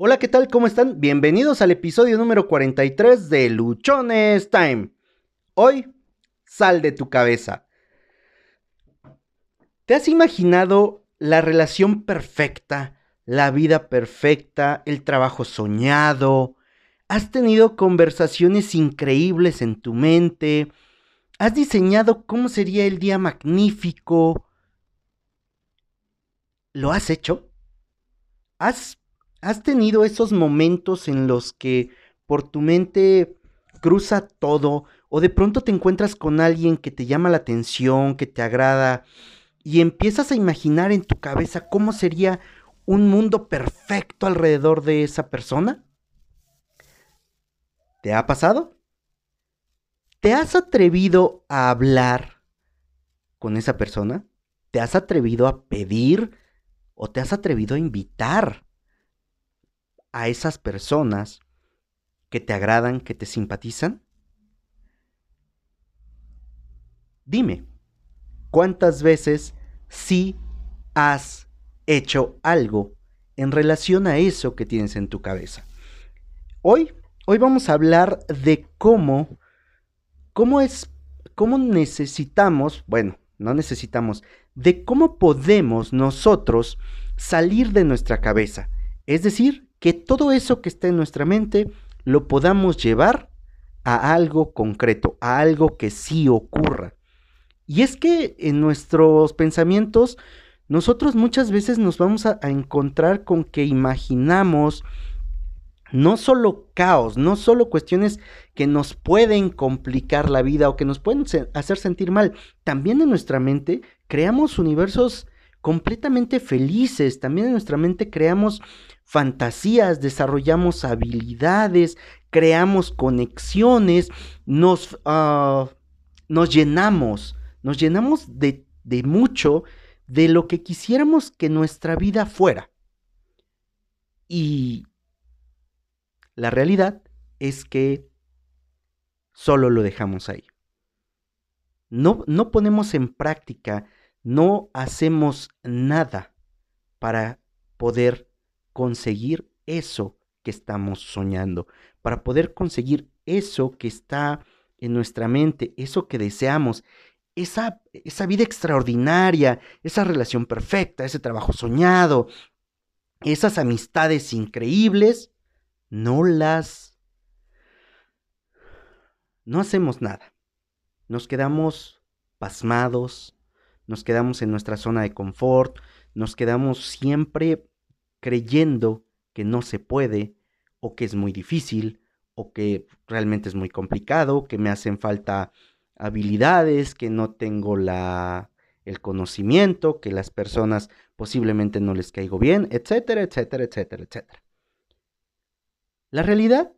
Hola, ¿qué tal? ¿Cómo están? Bienvenidos al episodio número 43 de Luchones Time. Hoy, sal de tu cabeza. ¿Te has imaginado la relación perfecta, la vida perfecta, el trabajo soñado? ¿Has tenido conversaciones increíbles en tu mente? ¿Has diseñado cómo sería el día magnífico? ¿Lo has hecho? ¿Has ¿Has tenido esos momentos en los que por tu mente cruza todo o de pronto te encuentras con alguien que te llama la atención, que te agrada y empiezas a imaginar en tu cabeza cómo sería un mundo perfecto alrededor de esa persona? ¿Te ha pasado? ¿Te has atrevido a hablar con esa persona? ¿Te has atrevido a pedir o te has atrevido a invitar a esas personas que te agradan, que te simpatizan? Dime, ¿cuántas veces sí has hecho algo en relación a eso que tienes en tu cabeza? Hoy, hoy vamos a hablar de cómo, cómo es, cómo necesitamos, bueno, no necesitamos, de cómo podemos nosotros salir de nuestra cabeza. Es decir, que todo eso que está en nuestra mente lo podamos llevar a algo concreto, a algo que sí ocurra. Y es que en nuestros pensamientos nosotros muchas veces nos vamos a, encontrar con que imaginamos no solo caos, no solo cuestiones que nos pueden complicar la vida o que nos pueden hacer sentir mal, también en nuestra mente creamos universos completamente felices, también en nuestra mente creamos fantasías, desarrollamos habilidades, creamos conexiones, nos, ah, nos llenamos, nos llenamos de, de mucho de lo que quisiéramos que nuestra vida fuera. Y la realidad es que solo lo dejamos ahí. No, no ponemos en práctica, no hacemos nada para poder conseguir eso que estamos soñando, para poder conseguir eso que está en nuestra mente, eso que deseamos, esa, esa vida extraordinaria, esa relación perfecta, ese trabajo soñado, esas amistades increíbles, no las... No hacemos nada. Nos quedamos pasmados, nos quedamos en nuestra zona de confort, nos quedamos siempre creyendo que no se puede o que es muy difícil o que realmente es muy complicado, que me hacen falta habilidades, que no tengo la el conocimiento, que las personas posiblemente no les caigo bien, etcétera, etcétera, etcétera, etcétera. La realidad,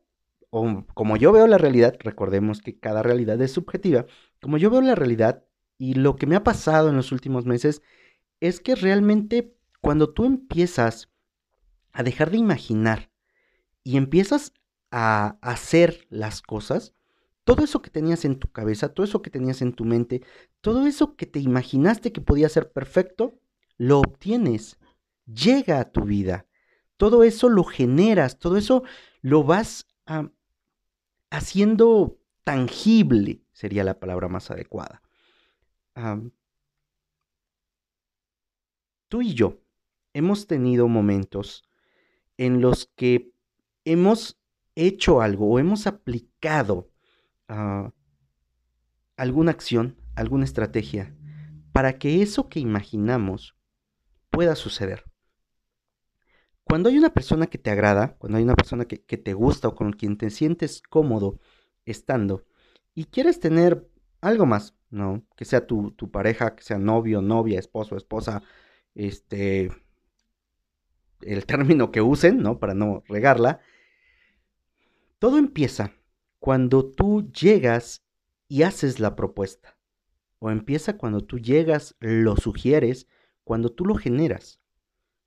o como yo veo la realidad, recordemos que cada realidad es subjetiva, como yo veo la realidad y lo que me ha pasado en los últimos meses es que realmente cuando tú empiezas a dejar de imaginar y empiezas a hacer las cosas, todo eso que tenías en tu cabeza, todo eso que tenías en tu mente, todo eso que te imaginaste que podía ser perfecto, lo obtienes, llega a tu vida. Todo eso lo generas, todo eso lo vas haciendo tangible, sería la palabra más adecuada. tú y yo hemos tenido momentos en los que hemos hecho algo o hemos aplicado ah, alguna acción, alguna estrategia, para que eso que imaginamos pueda suceder. Cuando hay una persona que te agrada, cuando hay una persona que, te gusta o con quien te sientes cómodo estando y quieres tener algo más, ¿no? Que sea tu, tu pareja, que sea novio, novia, esposo, esposa, este, el término que usen, ¿no? Para no regarla. Todo empieza cuando tú llegas y haces la propuesta. O empieza cuando tú llegas, lo sugieres, cuando tú lo generas.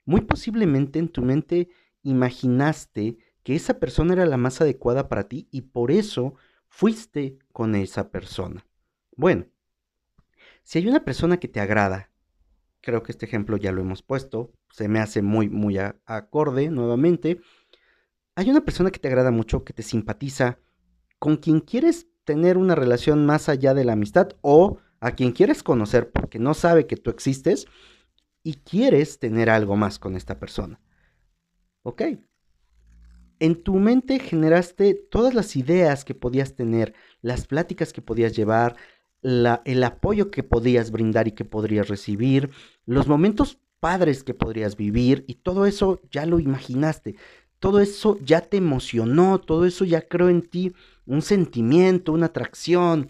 Muy posiblemente en tu mente imaginaste que esa persona era la más adecuada para ti y por eso fuiste con esa persona. Bueno, si hay una persona que te agrada, creo que este ejemplo ya lo hemos puesto, se me hace muy, muy acorde nuevamente. hay una persona que te agrada mucho, que te simpatiza, con quien quieres tener una relación más allá de la amistad o a quien quieres conocer porque no sabe que tú existes y quieres tener algo más con esta persona. ¿Ok? En tu mente generaste todas las ideas que podías tener, las pláticas que podías llevar, el apoyo que podías brindar y que podrías recibir, los momentos padres que podrías vivir y todo eso ya lo imaginaste, todo eso ya te emocionó, todo eso ya creó en ti un sentimiento, una atracción,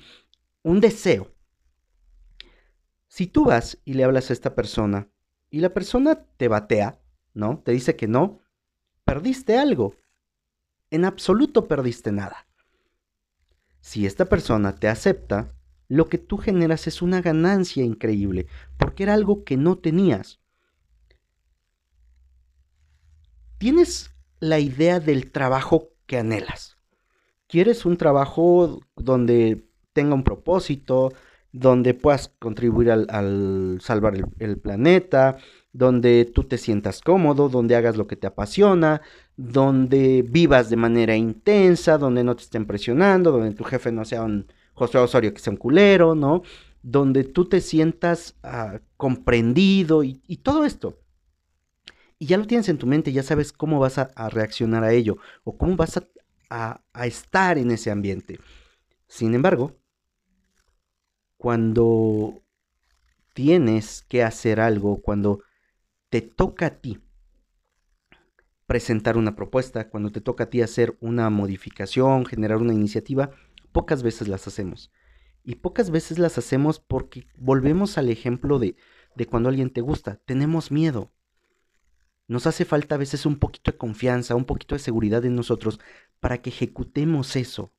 un deseo. Si tú vas y le hablas a esta persona y la persona te batea, ¿no? Te dice que no, perdiste algo. En absoluto perdiste nada. Si esta persona te acepta, lo que tú generas es una ganancia increíble, porque era algo que no tenías. Tienes la idea del trabajo que anhelas. Quieres un trabajo donde tenga un propósito, donde puedas contribuir al, salvar el, planeta, donde tú te sientas cómodo, donde hagas lo que te apasiona, donde vivas de manera intensa, donde no te estén presionando, donde tu jefe no sea un José Osorio que sea un culero, ¿no? Donde tú te sientas ah, comprendido y, todo esto. Y ya lo tienes en tu mente, ya sabes cómo vas a, reaccionar a ello o cómo vas a estar en ese ambiente. Sin embargo, cuando tienes que hacer algo, cuando te toca a ti presentar una propuesta, cuando te toca a ti hacer una modificación, generar una iniciativa, pocas veces las hacemos. Y pocas veces las hacemos porque volvemos al ejemplo de, de cuando alguien te gusta. Tenemos miedo. Nos hace falta a veces un poquito de confianza, un poquito de seguridad en nosotros para que ejecutemos eso.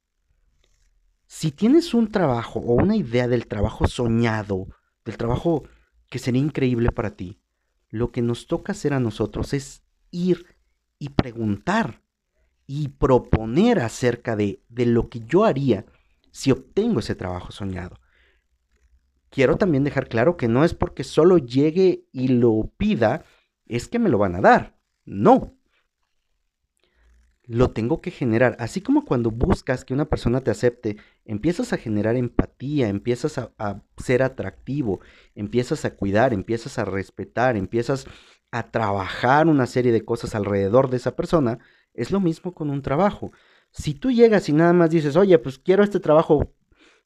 Si tienes un trabajo o una idea del trabajo soñado, del trabajo que sería increíble para ti, lo que nos toca hacer a nosotros es ir y preguntar y proponer acerca de, de lo que yo haría si obtengo ese trabajo soñado. Quiero también dejar claro que no es porque solo llegue y lo pida, es que me lo van a dar. No. Lo tengo que generar. Así como cuando buscas que una persona te acepte, empiezas a generar empatía, empiezas a, a, ser atractivo, empiezas a cuidar, empiezas a respetar, empiezas a trabajar una serie de cosas alrededor de esa persona, es lo mismo con un trabajo. Si tú llegas y nada más dices, oye, pues quiero este trabajo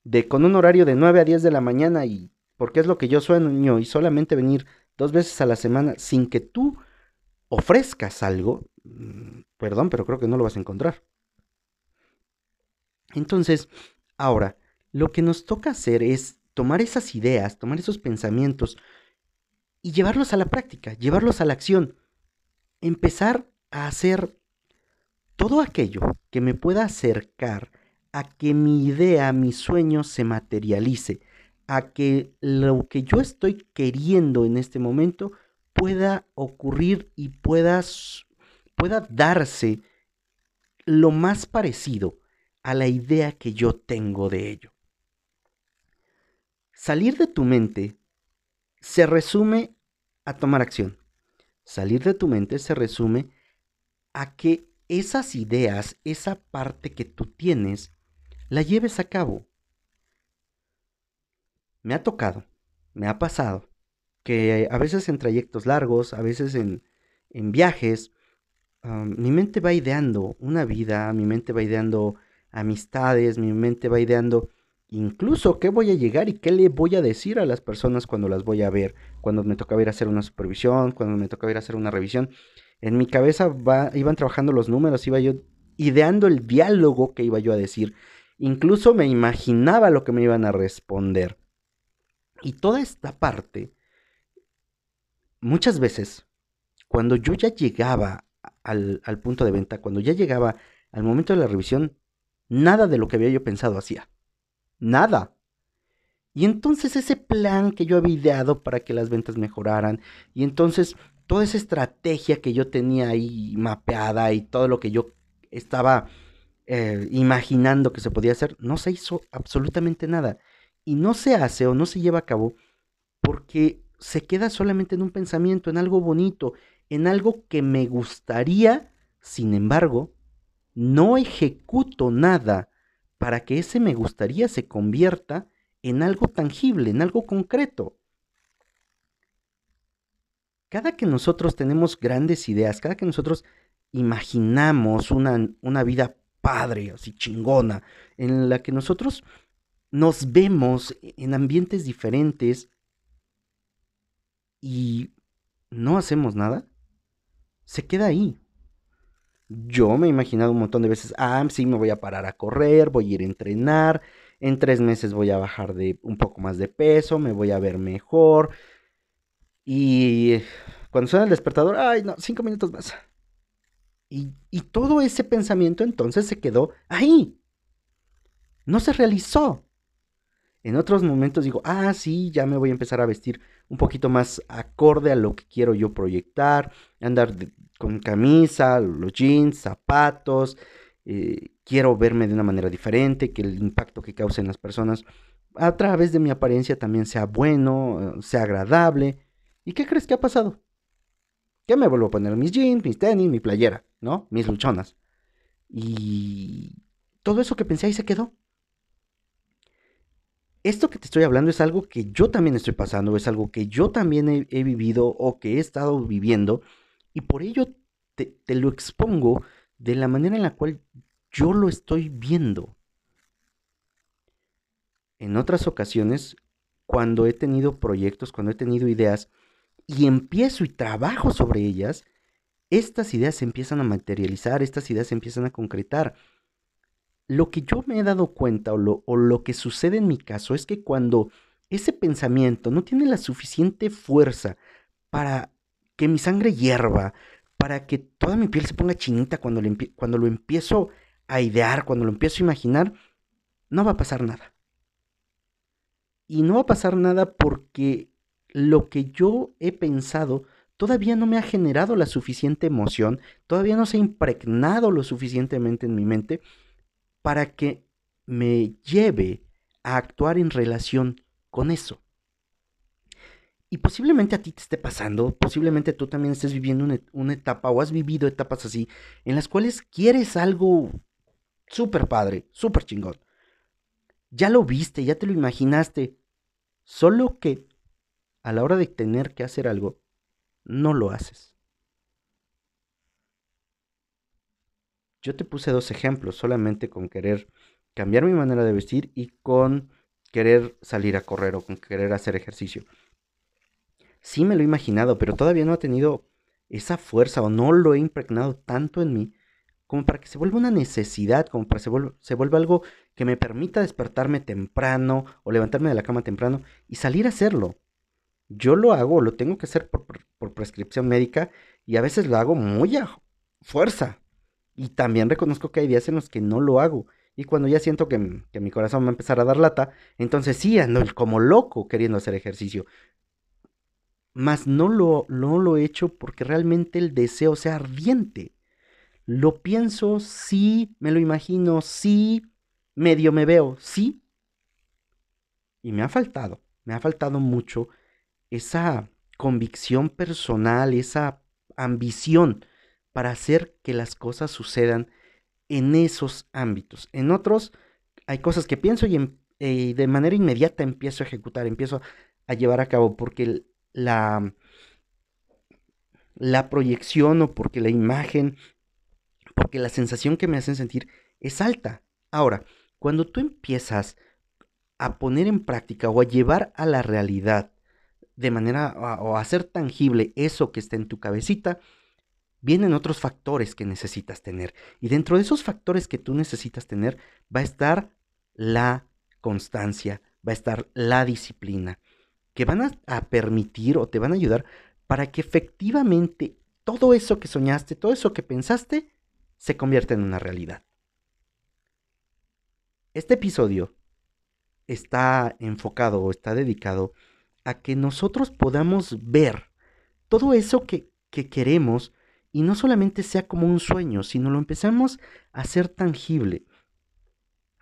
de con un horario de 9 a 10 de la mañana y porque es lo que yo sueño y solamente venir dos veces a la semana sin que tú ofrezcas algo, mm, perdón, pero creo que no lo vas a encontrar. Entonces, ahora, lo que nos toca hacer es tomar esas ideas, tomar esos pensamientos y llevarlos a la práctica, llevarlos a la acción. Empezar a hacer todo aquello que me pueda acercar a que mi idea, mi sueño se materialice, a que lo que yo estoy queriendo en este momento pueda ocurrir y pueda, pueda darse lo más parecido a la idea que yo tengo de ello. Salir de tu mente se resume a tomar acción. Salir de tu mente se resume a que esas ideas, esa parte que tú tienes, la lleves a cabo. Me ha tocado, me ha pasado, que a veces en trayectos largos, a veces en, en viajes, mi mente va ideando una vida, mi mente va ideando amistades, mi mente va ideando incluso qué voy a llegar y qué le voy a decir a las personas cuando las voy a ver, cuando me toca ir a hacer una supervisión, cuando me toca ir a hacer una revisión en mi cabeza iban trabajando los números, iba yo ideando el diálogo que iba yo a decir. Incluso me imaginaba lo que me iban a responder. Y toda esta parte, muchas veces, cuando yo ya llegaba al, al punto de venta, cuando ya llegaba al momento de la revisión, nada de lo que había yo pensado hacía. Nada. Y entonces ese plan que yo había ideado para que las ventas mejoraran, y entonces toda esa estrategia que yo tenía ahí mapeada y todo lo que yo estaba eh, imaginando que se podía hacer, no se hizo absolutamente nada. Y no se hace o no se lleva a cabo porque se queda solamente en un pensamiento, en algo bonito, en algo que me gustaría, sin embargo, no ejecuto nada para que ese me gustaría se convierta en algo tangible, en algo concreto. Cada que nosotros tenemos grandes ideas, cada que nosotros imaginamos una, una vida padre, así chingona, en la que nosotros nos vemos en ambientes diferentes y no hacemos nada, se queda ahí. Yo me he imaginado un montón de veces, ah, sí, me voy a parar a correr, voy a ir a entrenar, en tres meses voy a bajar de un poco más de peso, me voy a ver mejor. Y cuando suena el despertador, ay, no, cinco minutos más. Y, y todo ese pensamiento entonces se quedó ahí. No se realizó. En otros momentos digo, ah, sí, ya me voy a empezar a vestir un poquito más acorde a lo que quiero yo proyectar, andar con camisa, los jeans, zapatos, eh, quiero verme de una manera diferente, que el impacto que cause en las personas a través de mi apariencia también sea bueno, eh, sea agradable. ¿Y qué crees que ha pasado? Que me vuelvo a poner mis jeans, mis tenis, mi playera, ¿no? Mis luchonas. Y todo eso que pensé ahí se quedó. Esto que te estoy hablando es algo que yo también estoy pasando, es algo que yo también he vivido o que he estado viviendo y por ello te, lo expongo de la manera en la cual yo lo estoy viendo. En otras ocasiones, cuando he tenido proyectos, cuando he tenido ideas y empiezo y trabajo sobre ellas, estas ideas se empiezan a materializar, estas ideas se empiezan a concretar. Lo que yo me he dado cuenta o lo, o lo que sucede en mi caso es que cuando ese pensamiento no tiene la suficiente fuerza para que mi sangre hierva, para que toda mi piel se ponga chinita cuando, cuando lo empiezo a idear, cuando lo empiezo a imaginar, no va a pasar nada. Y no va a pasar nada porque lo que yo he pensado todavía no me ha generado la suficiente emoción, todavía no se ha impregnado lo suficientemente en mi mente para que me lleve a actuar en relación con eso. Y posiblemente a ti te esté pasando, posiblemente tú también estés viviendo una, etapa o has vivido etapas así, en las cuales quieres algo súper padre, súper chingón. Ya lo viste, ya te lo imaginaste, solo que a la hora de tener que hacer algo, no lo haces. Yo te puse dos ejemplos, solamente con querer cambiar mi manera de vestir y con querer salir a correr o con querer hacer ejercicio sí me lo he imaginado, pero todavía no ha tenido esa fuerza o no lo he impregnado tanto en mí como para que se vuelva una necesidad, como para que se vuelva, algo que me permita despertarme temprano o levantarme de la cama temprano y salir a hacerlo. Yo lo hago, lo tengo que hacer por, prescripción médica y a veces lo hago muy a fuerza. Y también reconozco que hay días en los que no lo hago. Y cuando ya siento que, que mi corazón va a empezar a dar lata, entonces sí ando como loco queriendo hacer ejercicio mas no lo, no lo he hecho porque realmente el deseo sea ardiente. Lo pienso, sí, me lo imagino, sí, medio me veo, sí. Y me ha faltado, me ha faltado mucho esa convicción personal, esa ambición para hacer que las cosas sucedan en esos ámbitos. En otros hay cosas que pienso y, em, eh, de manera inmediata empiezo a ejecutar, empiezo a llevar a cabo, porque la, la proyección o porque la imagen, porque la sensación que me hacen sentir es alta. Ahora, cuando tú empiezas a poner en práctica o a llevar a la realidad de manera o hacer tangible eso que está en tu cabecita, vienen otros factores que necesitas tener. Y dentro de esos factores que tú necesitas tener va a estar la constancia, va a estar la disciplina, que van a, permitir o te van a ayudar para que efectivamente todo eso que soñaste, todo eso que pensaste, se convierta en una realidad. Este episodio está enfocado o está dedicado a que nosotros podamos ver todo eso que, que, queremos y no solamente sea como un sueño, sino lo empezamos a hacer tangible.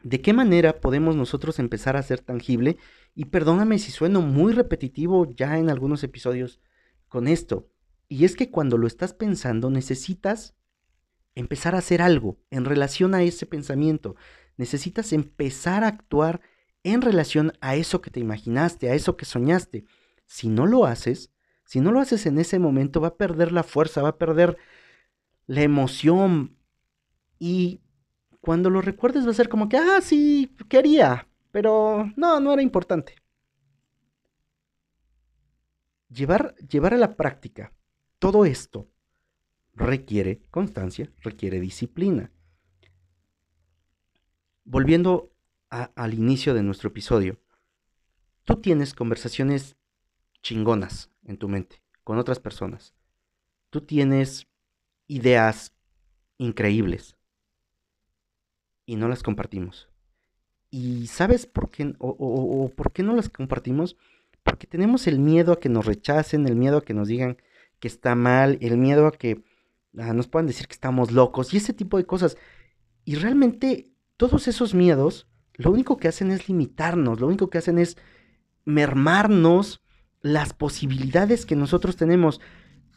¿De qué manera podemos nosotros empezar a hacer tangible y perdóname si sueno muy repetitivo ya en algunos episodios con esto. Y es que cuando lo estás pensando necesitas empezar a hacer algo en relación a ese pensamiento. Necesitas empezar a actuar en relación a eso que te imaginaste, a eso que soñaste. Si no lo haces, si no lo haces en ese momento, va a perder la fuerza, va a perder la emoción. Y cuando lo recuerdes va a ser como que, ah, sí, quería, pero no, no era importante. Llevar, llevar a la práctica todo esto requiere constancia, requiere disciplina. Volviendo al inicio de nuestro episodio, tú tienes conversaciones chingonas en tu mente con otras personas. Tú tienes ideas increíbles y no las compartimos. ¿Y sabes por qué o, por qué no las compartimos? Porque tenemos el miedo a que nos rechacen, el miedo a que nos digan que está mal, el miedo a que nos puedan decir que estamos locos y ese tipo de cosas. Y realmente todos esos miedos lo único que hacen es limitarnos, lo único que hacen es mermarnos las posibilidades que nosotros tenemos.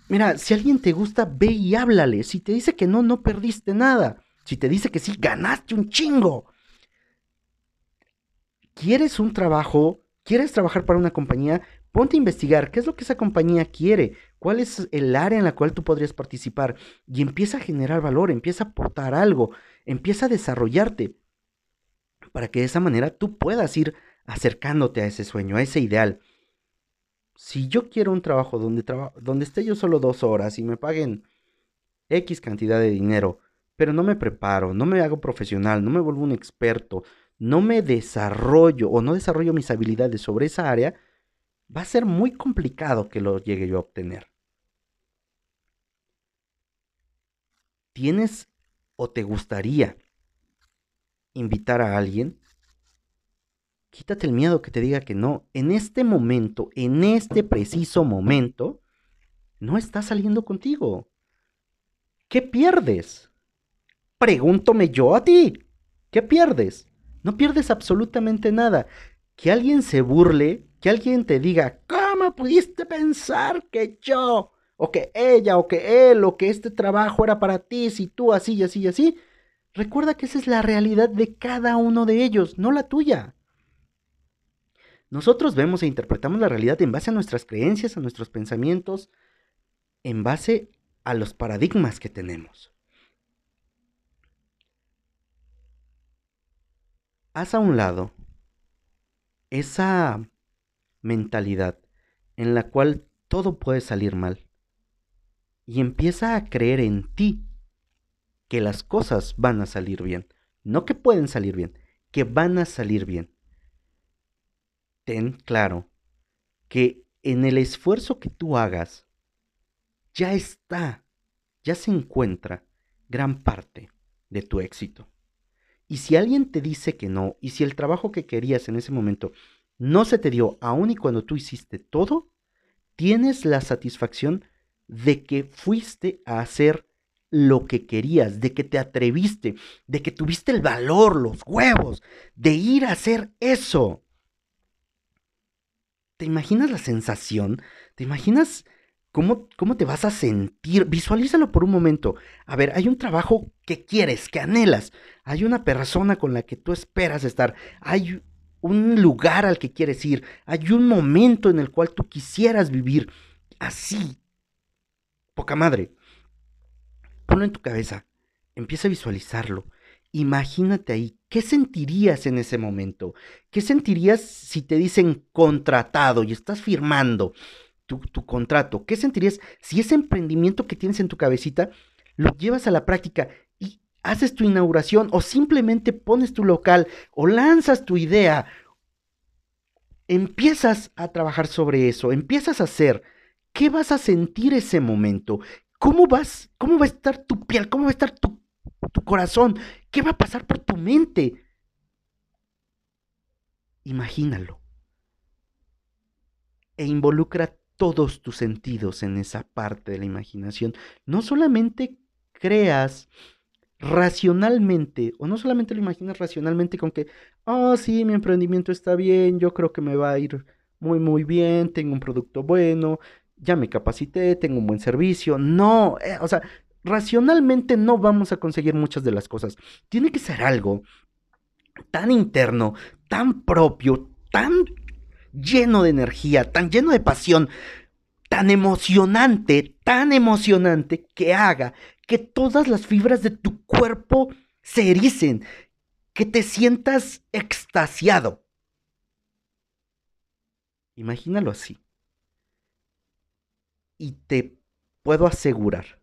Mira, si alguien te gusta, ve y háblale. Si te dice que no, no perdiste nada. Si te dice que sí, ganaste un chingo. ¿Quieres un trabajo? ¿Quieres trabajar para una compañía? Ponte a investigar qué es lo que esa compañía quiere, cuál es el área en la cual tú podrías participar y empieza a generar valor, empieza a aportar algo, empieza a desarrollarte para que de esa manera tú puedas ir acercándote a ese sueño, a ese ideal. Si yo quiero un trabajo donde, donde esté yo solo dos horas y me paguen X cantidad de dinero, pero no me preparo, no me hago profesional, no me vuelvo un experto, no me desarrollo o no desarrollo mis habilidades sobre esa área, va a ser muy complicado que lo llegue yo a obtener. ¿Tienes o te gustaría invitar a alguien, quítate el miedo que te diga que no. En este momento, en este preciso momento, no está saliendo contigo. ¿Qué pierdes? Pregúntome yo a ti. ¿Qué pierdes? No pierdes absolutamente nada. Que alguien se burle, que alguien te diga, ¿cómo pudiste pensar que yo, o que ella, o que él, o que este trabajo era para ti, si tú así y así y así? Recuerda que esa es la realidad de cada uno de ellos, no la tuya. Nosotros vemos e interpretamos la realidad en base a nuestras creencias, a nuestros pensamientos, en base a los paradigmas que tenemos. Haz a un lado esa mentalidad en la cual todo puede salir mal y empieza a creer en ti que las cosas van a salir bien. No que pueden salir bien, que van a salir bien. Ten claro que en el esfuerzo que tú hagas, ya está, ya se encuentra gran parte de tu éxito. Y si alguien te dice que no, y si el trabajo que querías en ese momento no se te dio aún y cuando tú hiciste todo, tienes la satisfacción de que fuiste a hacer lo que querías, de que te atreviste, de que tuviste el valor, los huevos, de ir a hacer eso. ¿Te imaginas la sensación? ¿Te imaginas cómo, cómo te vas a sentir? Visualízalo por un momento. A ver, hay un trabajo que quieres, que anhelas. Hay una persona con la que tú esperas estar. Hay un lugar al que quieres ir. Hay un momento en el cual tú quisieras vivir. Así. Poca madre ponlo en tu cabeza, empieza a visualizarlo. Imagínate ahí, ¿qué sentirías en ese momento? ¿Qué sentirías si te dicen contratado y estás firmando tu, contrato? ¿Qué sentirías si ese emprendimiento que tienes en tu cabecita lo llevas a la práctica y haces tu inauguración o simplemente pones tu local o lanzas tu idea? Empiezas a trabajar sobre eso, empiezas a hacer. ¿Qué vas a sentir ese momento? ¿Cómo vas? ¿Cómo va a estar tu piel? ¿Cómo va a estar tu, tu corazón? ¿Qué va a pasar por tu mente? Imagínalo. E involucra todos tus sentidos en esa parte de la imaginación. No solamente creas racionalmente, o no solamente lo imaginas racionalmente con que, oh, sí, mi emprendimiento está bien, yo creo que me va a ir muy, muy bien, tengo un producto bueno, ya me capacité, tengo un buen servicio. No, eh, o sea, racionalmente no vamos a conseguir muchas de las cosas. Tiene que ser algo tan interno, tan propio, tan lleno de energía, tan lleno de pasión, tan emocionante, tan emocionante que haga que todas las fibras de tu cuerpo se ericen, que te sientas extasiado. Imagínalo así. Y te puedo asegurar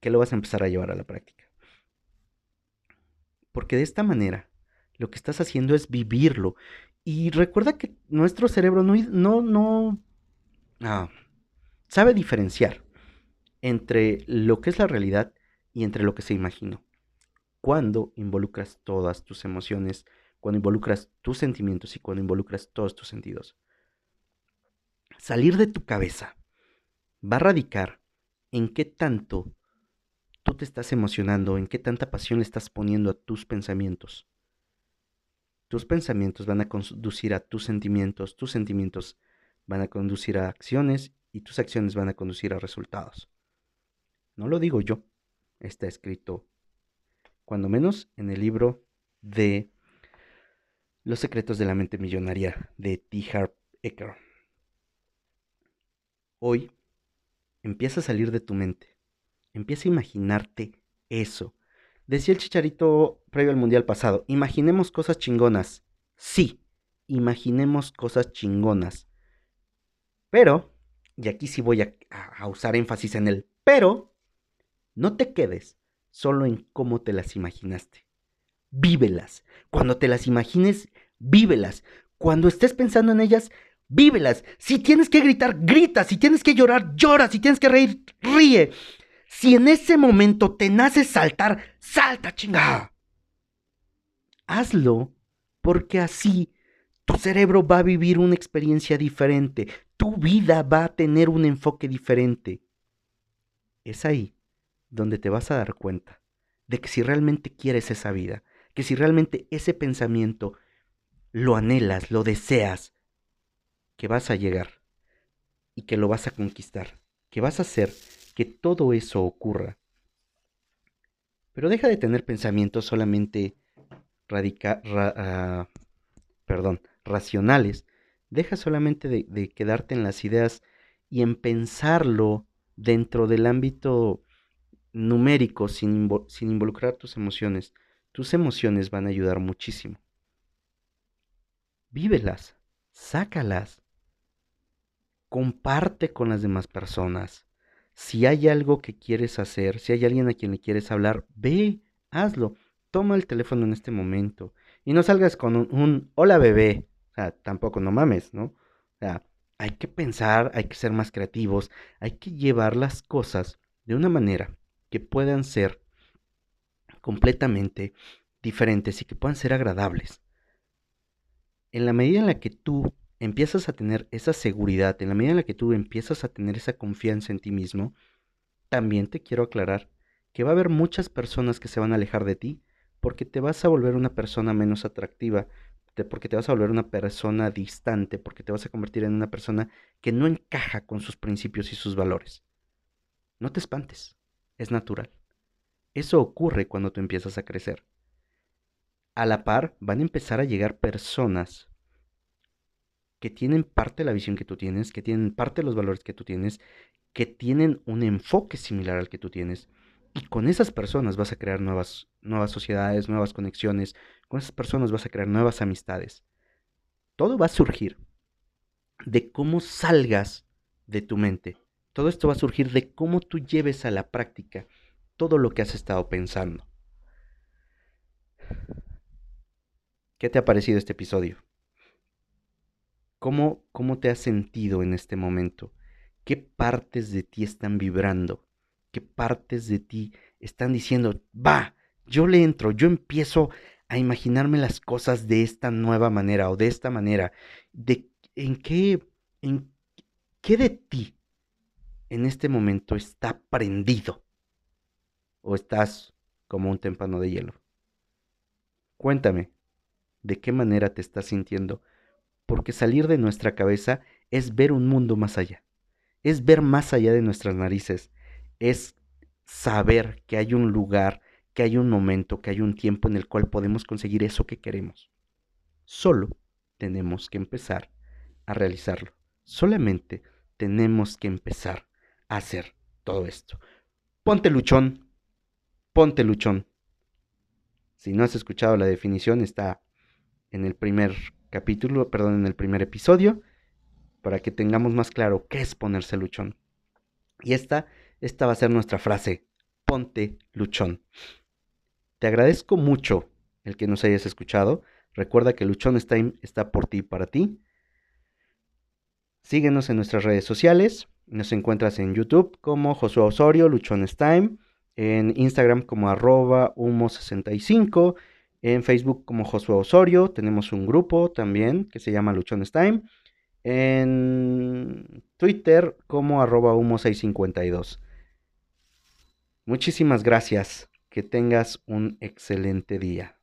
que lo vas a empezar a llevar a la práctica. Porque de esta manera lo que estás haciendo es vivirlo. Y recuerda que nuestro cerebro no, no, no ah, sabe diferenciar entre lo que es la realidad y entre lo que se imaginó. Cuando involucras todas tus emociones, cuando involucras tus sentimientos y cuando involucras todos tus sentidos. Salir de tu cabeza va a radicar en qué tanto tú te estás emocionando, en qué tanta pasión le estás poniendo a tus pensamientos. Tus pensamientos van a conducir a tus sentimientos, tus sentimientos van a conducir a acciones y tus acciones van a conducir a resultados. No lo digo yo, está escrito, cuando menos en el libro de Los secretos de la mente millonaria de T. Harp Eker. Hoy empieza a salir de tu mente Empieza a imaginarte eso. Decía el chicharito previo al mundial pasado, imaginemos cosas chingonas. Sí, imaginemos cosas chingonas. Pero, y aquí sí voy a, usar énfasis en el pero, no te quedes solo en cómo te las imaginaste. Vívelas. Cuando te las imagines, vívelas. Cuando estés pensando en ellas, vívelas. Si tienes que gritar, grita. Si tienes que llorar, llora. Si tienes que reír, ríe. Si en ese momento te nace saltar, salta, chingada. Hazlo, porque así tu cerebro va a vivir una experiencia diferente, tu vida va a tener un enfoque diferente. Es ahí donde te vas a dar cuenta de que si realmente quieres esa vida, que si realmente ese pensamiento lo anhelas, lo deseas, que vas a llegar y que lo vas a conquistar, que vas a hacer que todo eso ocurra. Pero deja de tener pensamientos solamente radica ah, perdón, racionales. Deja solamente de, quedarte en las ideas y en pensarlo dentro del ámbito numérico sin, sin involucrar tus emociones. Tus emociones van a ayudar muchísimo. Vívelas, sácalas, comparte con las demás personas. Si hay algo que quieres hacer, si hay alguien a quien le quieres hablar, ve, hazlo. Toma el teléfono en este momento. Y no salgas con un, hola bebé. O sea, tampoco no mames, ¿no? O sea, hay que pensar, hay que ser más creativos, hay que llevar las cosas de una manera que puedan ser completamente diferentes y que puedan ser agradables. En la medida en la que tú empiezas a tener esa seguridad, en la medida en la que tú empiezas a tener esa confianza en ti mismo, también te quiero aclarar que va a haber muchas personas que se van a alejar de ti porque te vas a volver una persona menos atractiva, porque te vas a volver una persona distante, porque te vas a convertir en una persona que no encaja con sus principios y sus valores. No te espantes, es natural. Eso ocurre cuando tú empiezas a crecer. A la par van a empezar a llegar personas que tienen parte de la visión que tú tienes, que tienen parte de los valores que tú tienes, que tienen un enfoque similar al que tú tienes. Y con esas personas vas a crear nuevas, nuevas sociedades, nuevas conexiones. Con esas personas vas a crear nuevas amistades. Todo va a surgir de cómo salgas de tu mente. Todo esto va a surgir de cómo tú lleves a la práctica todo lo que has estado pensando. ¿Qué te ha parecido este episodio? ¿Cómo, ¿Cómo te has sentido en este momento? ¿Qué partes de ti están vibrando? ¿Qué partes de ti están diciendo, va, yo le entro, yo empiezo a imaginarme las cosas de esta nueva manera o de esta manera? ¿De en qué, en qué de ti en este momento está prendido? ¿O estás como un témpano de hielo? Cuéntame, ¿de qué manera te estás sintiendo? Porque salir de nuestra cabeza es ver un mundo más allá, es ver más allá de nuestras narices, es saber que hay un lugar, que hay un momento, que hay un tiempo en el cual podemos conseguir eso que queremos. Solo tenemos que empezar a realizarlo. Solamente tenemos que empezar a hacer todo esto. Ponte luchón, ponte luchón. Si no has escuchado la definición, está en el primer capítulo, perdón, en el primer episodio, para que tengamos más claro qué es ponerse luchón. Y esta, esta va a ser nuestra frase, ponte luchón. Te agradezco mucho el que nos hayas escuchado. Recuerda que Luchón Time está por ti y para ti. Síguenos en nuestras redes sociales. Nos encuentras en YouTube como Josué Osorio, Luchones Time, en Instagram como arroba humo65, en Facebook como Josué Osorio, tenemos un grupo también que se llama Luchones Time, en Twitter como arroba humo652. Muchísimas gracias, que tengas un excelente día.